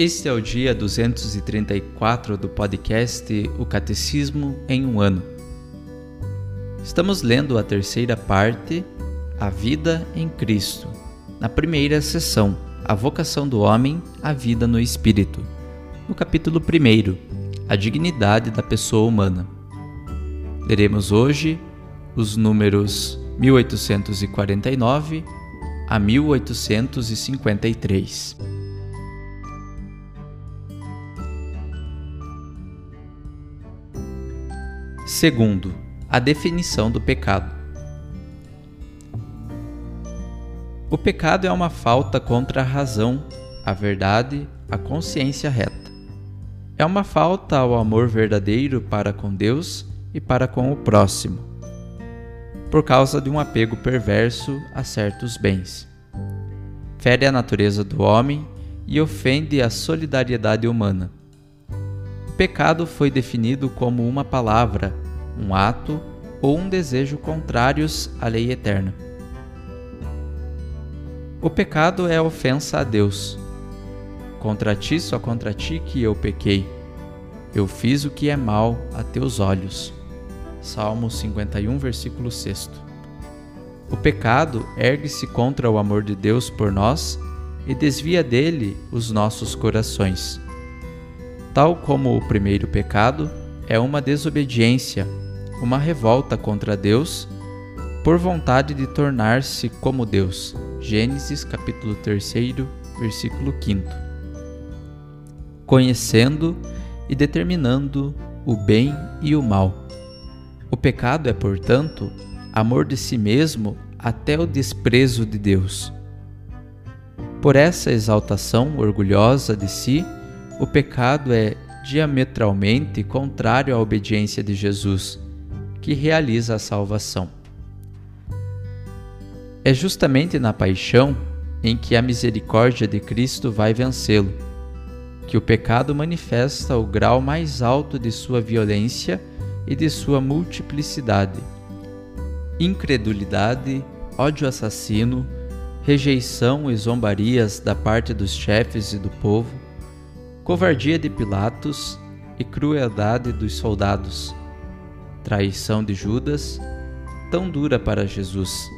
Este é o dia 234 do podcast O Catecismo em um ano. Estamos lendo a terceira parte a vida em Cristo. Na primeira sessão, a vocação do homem à vida no espírito. No capítulo 1, a dignidade da pessoa humana. Leremos hoje os números 1849 a 1853. Segundo, a definição do pecado. O pecado é uma falta contra a razão, a verdade, a consciência reta. É uma falta ao amor verdadeiro para com Deus e para com o próximo, por causa de um apego perverso a certos bens. Fere a natureza do homem e ofende a solidariedade humana. O pecado foi definido como uma palavra, um ato ou um desejo contrários à lei eterna. O pecado é ofensa a Deus. Contra ti, só contra ti que eu pequei. Eu fiz o que é mal a teus olhos. Salmo 51, versículo 6. O pecado ergue-se contra o amor de Deus por nós e desvia dele os nossos corações. Tal como o primeiro pecado, é uma desobediência, uma revolta contra Deus por vontade de tornar-se como Deus. Gênesis capítulo 3, versículo 5. Conhecendo e determinando o bem e o mal. O pecado é, portanto, amor de si mesmo até o desprezo de Deus. Por essa exaltação orgulhosa de si, o pecado é diametralmente contrário à obediência de Jesus, que realiza a salvação. É justamente na paixão em que a misericórdia de Cristo vai vencê-lo, que o pecado manifesta o grau mais alto de sua violência e de sua multiplicidade. Incredulidade, ódio assassino, rejeição e zombarias da parte dos chefes e do povo, covardia de Pilatos e crueldade dos soldados, traição de Judas, tão dura para Jesus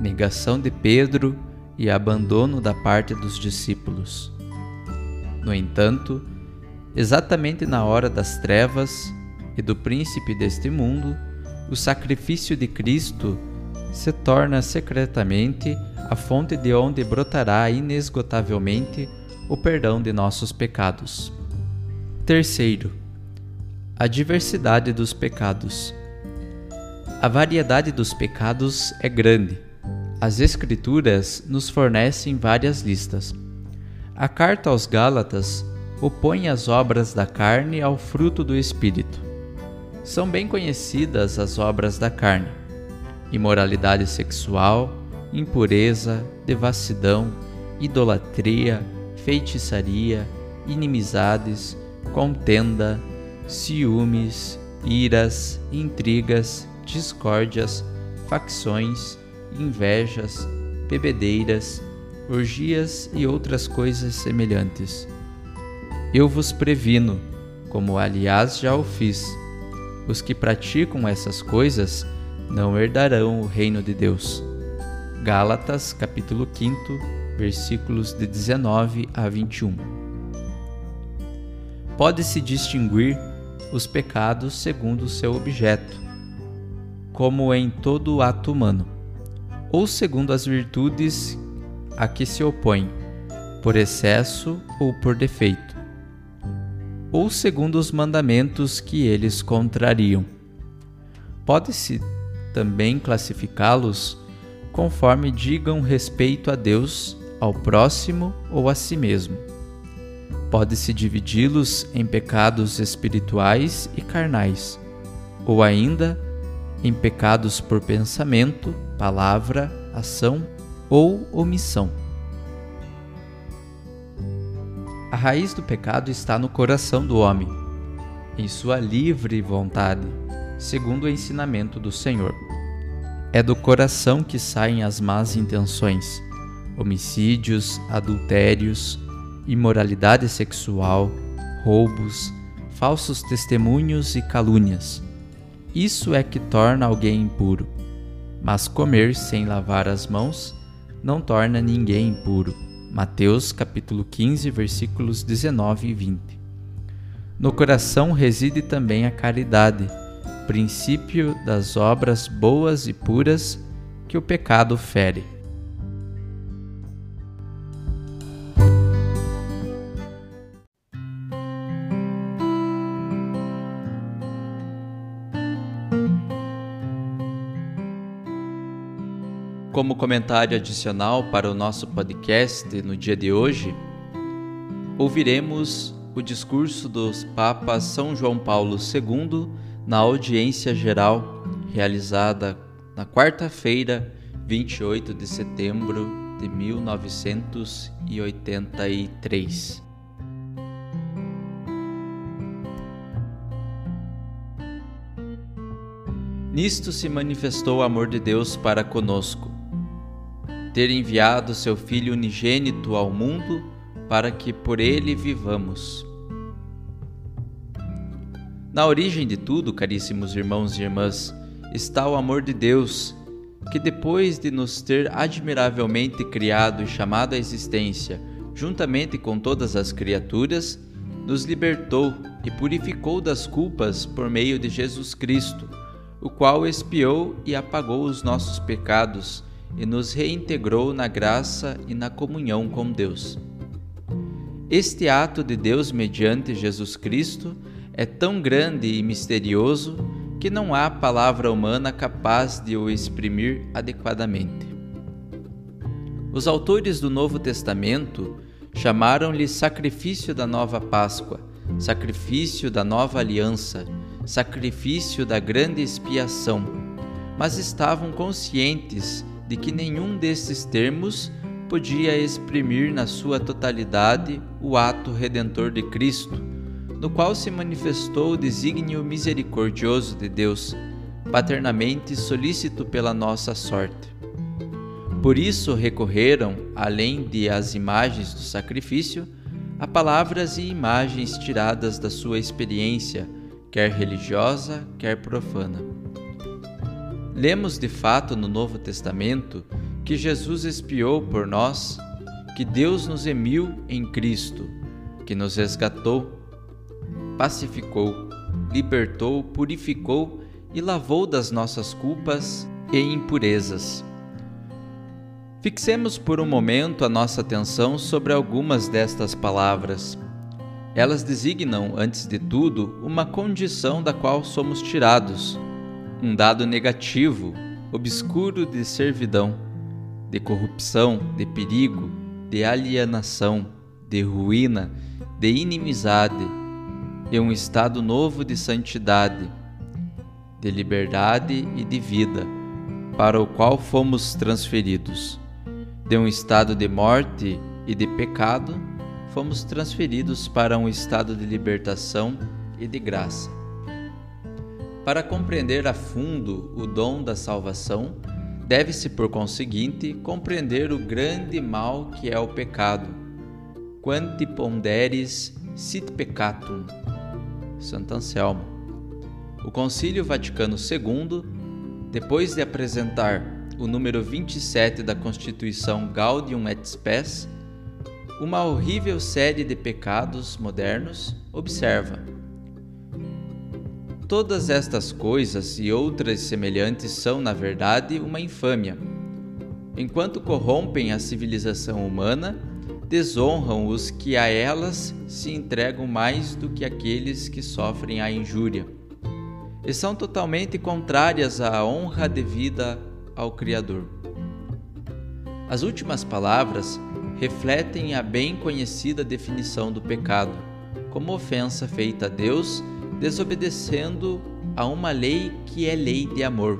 negação de Pedro e abandono da parte dos discípulos. No entanto, exatamente na hora das trevas e do príncipe deste mundo, o sacrifício de Cristo se torna secretamente a fonte de onde brotará inesgotavelmente o perdão de nossos pecados. Terceiro, a diversidade dos pecados. A variedade dos pecados é grande as Escrituras nos fornecem várias listas. A carta aos Gálatas opõe as obras da carne ao fruto do Espírito. São bem conhecidas as obras da carne: imoralidade sexual, impureza, devassidão, idolatria, feitiçaria, inimizades, contenda, ciúmes, iras, intrigas, discórdias, facções invejas, bebedeiras, orgias e outras coisas semelhantes. Eu vos previno, como aliás já o fiz, os que praticam essas coisas não herdarão o reino de Deus. Gálatas, capítulo 5, versículos de 19 a 21. Pode-se distinguir os pecados segundo o seu objeto, como em todo ato humano, ou segundo as virtudes a que se opõe, por excesso ou por defeito, ou segundo os mandamentos que eles contrariam. Pode-se também classificá-los conforme digam respeito a Deus, ao próximo ou a si mesmo. Pode-se dividi-los em pecados espirituais e carnais, ou ainda em pecados por pensamento, palavra, ação ou omissão. A raiz do pecado está no coração do homem, em sua livre vontade, segundo o ensinamento do Senhor. É do coração que saem as más intenções, homicídios, adultérios, imoralidade sexual, roubos, falsos testemunhos e calúnias. Isso é que torna alguém impuro. Mas comer sem lavar as mãos não torna ninguém impuro. Mateus capítulo 15, versículos 19 e 20. No coração reside também a caridade princípio das obras boas e puras que o pecado fere. Como comentário adicional para o nosso podcast no dia de hoje, ouviremos o discurso dos Papas São João Paulo II na audiência geral realizada na quarta-feira, 28 de setembro de 1983. Nisto se manifestou o amor de Deus para conosco, ter enviado seu Filho unigênito ao mundo para que por ele vivamos. Na origem de tudo, caríssimos irmãos e irmãs, está o amor de Deus, que depois de nos ter admiravelmente criado e chamado à existência, juntamente com todas as criaturas, nos libertou e purificou das culpas por meio de Jesus Cristo, o qual expiou e apagou os nossos pecados e nos reintegrou na graça e na comunhão com Deus. Este ato de Deus mediante Jesus Cristo é tão grande e misterioso que não há palavra humana capaz de o exprimir adequadamente. Os autores do Novo Testamento chamaram-lhe sacrifício da nova Páscoa, sacrifício da nova aliança, sacrifício da grande expiação, mas estavam conscientes de que nenhum desses termos podia exprimir na sua totalidade o ato redentor de Cristo no qual se manifestou o desígnio misericordioso de Deus, paternamente solícito pela nossa sorte. Por isso recorreram, além de as imagens do sacrifício, a palavras e imagens tiradas da sua experiência, quer religiosa, quer profana. Lemos de fato no Novo Testamento que Jesus expiou por nós, que Deus nos emiu em Cristo, que nos resgatou pacificou, libertou, purificou e lavou das nossas culpas e impurezas. Fixemos por um momento a nossa atenção sobre algumas destas palavras. Elas designam, antes de tudo, uma condição da qual somos tirados, um dado negativo, obscuro de servidão, de corrupção, de perigo, de alienação, de ruína, de inimizade, e um estado novo de santidade, de liberdade e de vida, para o qual fomos transferidos. De um estado de morte e de pecado, fomos transferidos para um estado de libertação e de graça. Para compreender a fundo o dom da salvação, deve-se, por conseguinte, compreender o grande mal que é o pecado. Quanti ponderis sit peccatum Santo Anselmo. O Concílio Vaticano II, depois de apresentar o número 27 da Constituição Gaudium et Spes, uma horrível série de pecados modernos, observa: Todas estas coisas e outras semelhantes são, na verdade, uma infâmia. Enquanto corrompem a civilização humana, desonram os que a elas se entregam mais do que aqueles que sofrem a injúria. E são totalmente contrárias à honra devida ao Criador. As últimas palavras refletem a bem conhecida definição do pecado, como ofensa feita a Deus desobedecendo a uma lei que é lei de amor.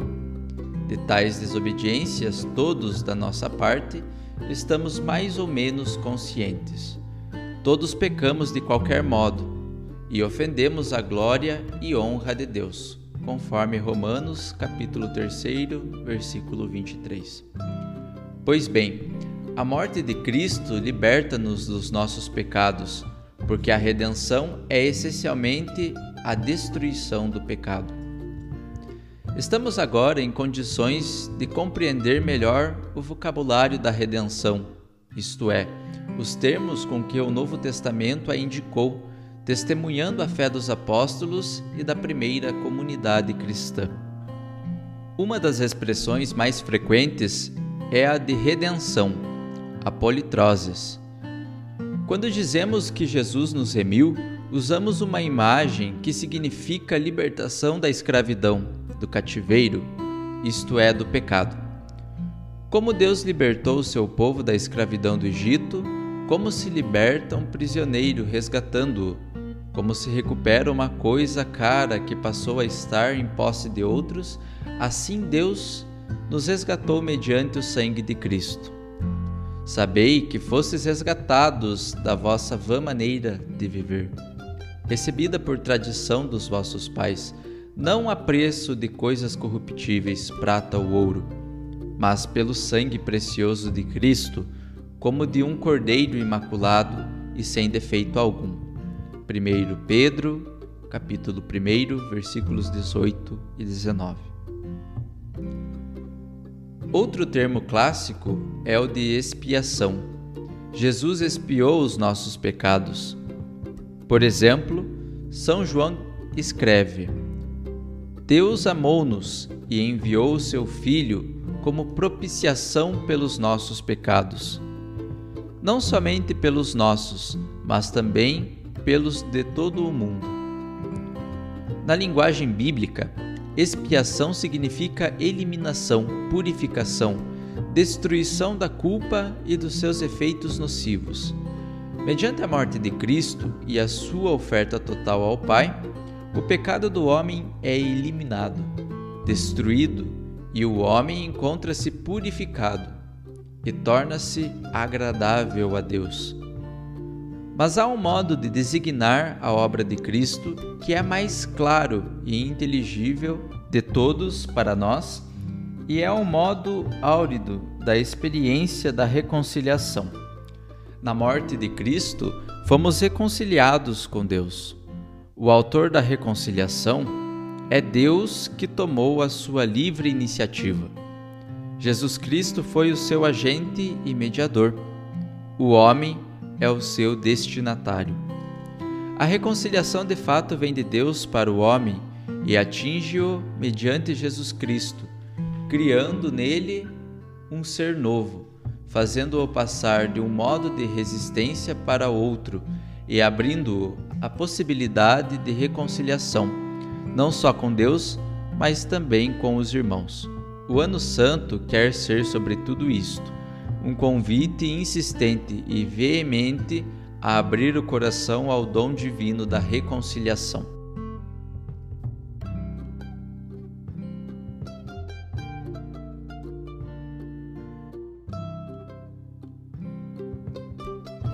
De tais desobediências, todos da nossa parte, estamos mais ou menos conscientes. Todos pecamos de qualquer modo e ofendemos a glória e honra de Deus, conforme Romanos capítulo 3, versículo 23. Pois bem, a morte de Cristo liberta-nos dos nossos pecados, porque a redenção é essencialmente a destruição do pecado. Estamos agora em condições de compreender melhor o vocabulário da redenção, isto é, os termos com que o Novo Testamento a indicou, testemunhando a fé dos apóstolos e da primeira comunidade cristã. Uma das expressões mais frequentes é a de redenção, a politroses. Quando dizemos que Jesus nos remiu, usamos uma imagem que significa libertação da escravidão, do cativeiro, isto é, do pecado. Como Deus libertou o seu povo da escravidão do Egito, como se liberta um prisioneiro resgatando-o, como se recupera uma coisa cara que passou a estar em posse de outros, assim Deus nos resgatou mediante o sangue de Cristo. Sabei que fostes resgatados da vossa vã maneira de viver recebida por tradição dos vossos pais, não a preço de coisas corruptíveis, prata ou ouro, mas pelo sangue precioso de Cristo, como de um cordeiro imaculado e sem defeito algum. 1 Pedro, capítulo 1, versículos 18 e 19. Outro termo clássico é o de expiação. Jesus expiou os nossos pecados por exemplo, São João escreve: Deus amou-nos e enviou o seu Filho como propiciação pelos nossos pecados. Não somente pelos nossos, mas também pelos de todo o mundo. Na linguagem bíblica, expiação significa eliminação, purificação, destruição da culpa e dos seus efeitos nocivos. Mediante a morte de Cristo e a sua oferta total ao Pai, o pecado do homem é eliminado, destruído, e o homem encontra-se purificado e torna-se agradável a Deus. Mas há um modo de designar a obra de Cristo que é mais claro e inteligível de todos para nós, e é o modo áurido da experiência da reconciliação na morte de Cristo, fomos reconciliados com Deus. O autor da reconciliação é Deus que tomou a sua livre iniciativa. Jesus Cristo foi o seu agente e mediador. O homem é o seu destinatário. A reconciliação de fato vem de Deus para o homem e atinge-o mediante Jesus Cristo, criando nele um ser novo fazendo-o passar de um modo de resistência para outro e abrindo-o à possibilidade de reconciliação, não só com Deus, mas também com os irmãos. O Ano Santo quer ser sobre tudo isto, um convite insistente e veemente a abrir o coração ao dom divino da reconciliação.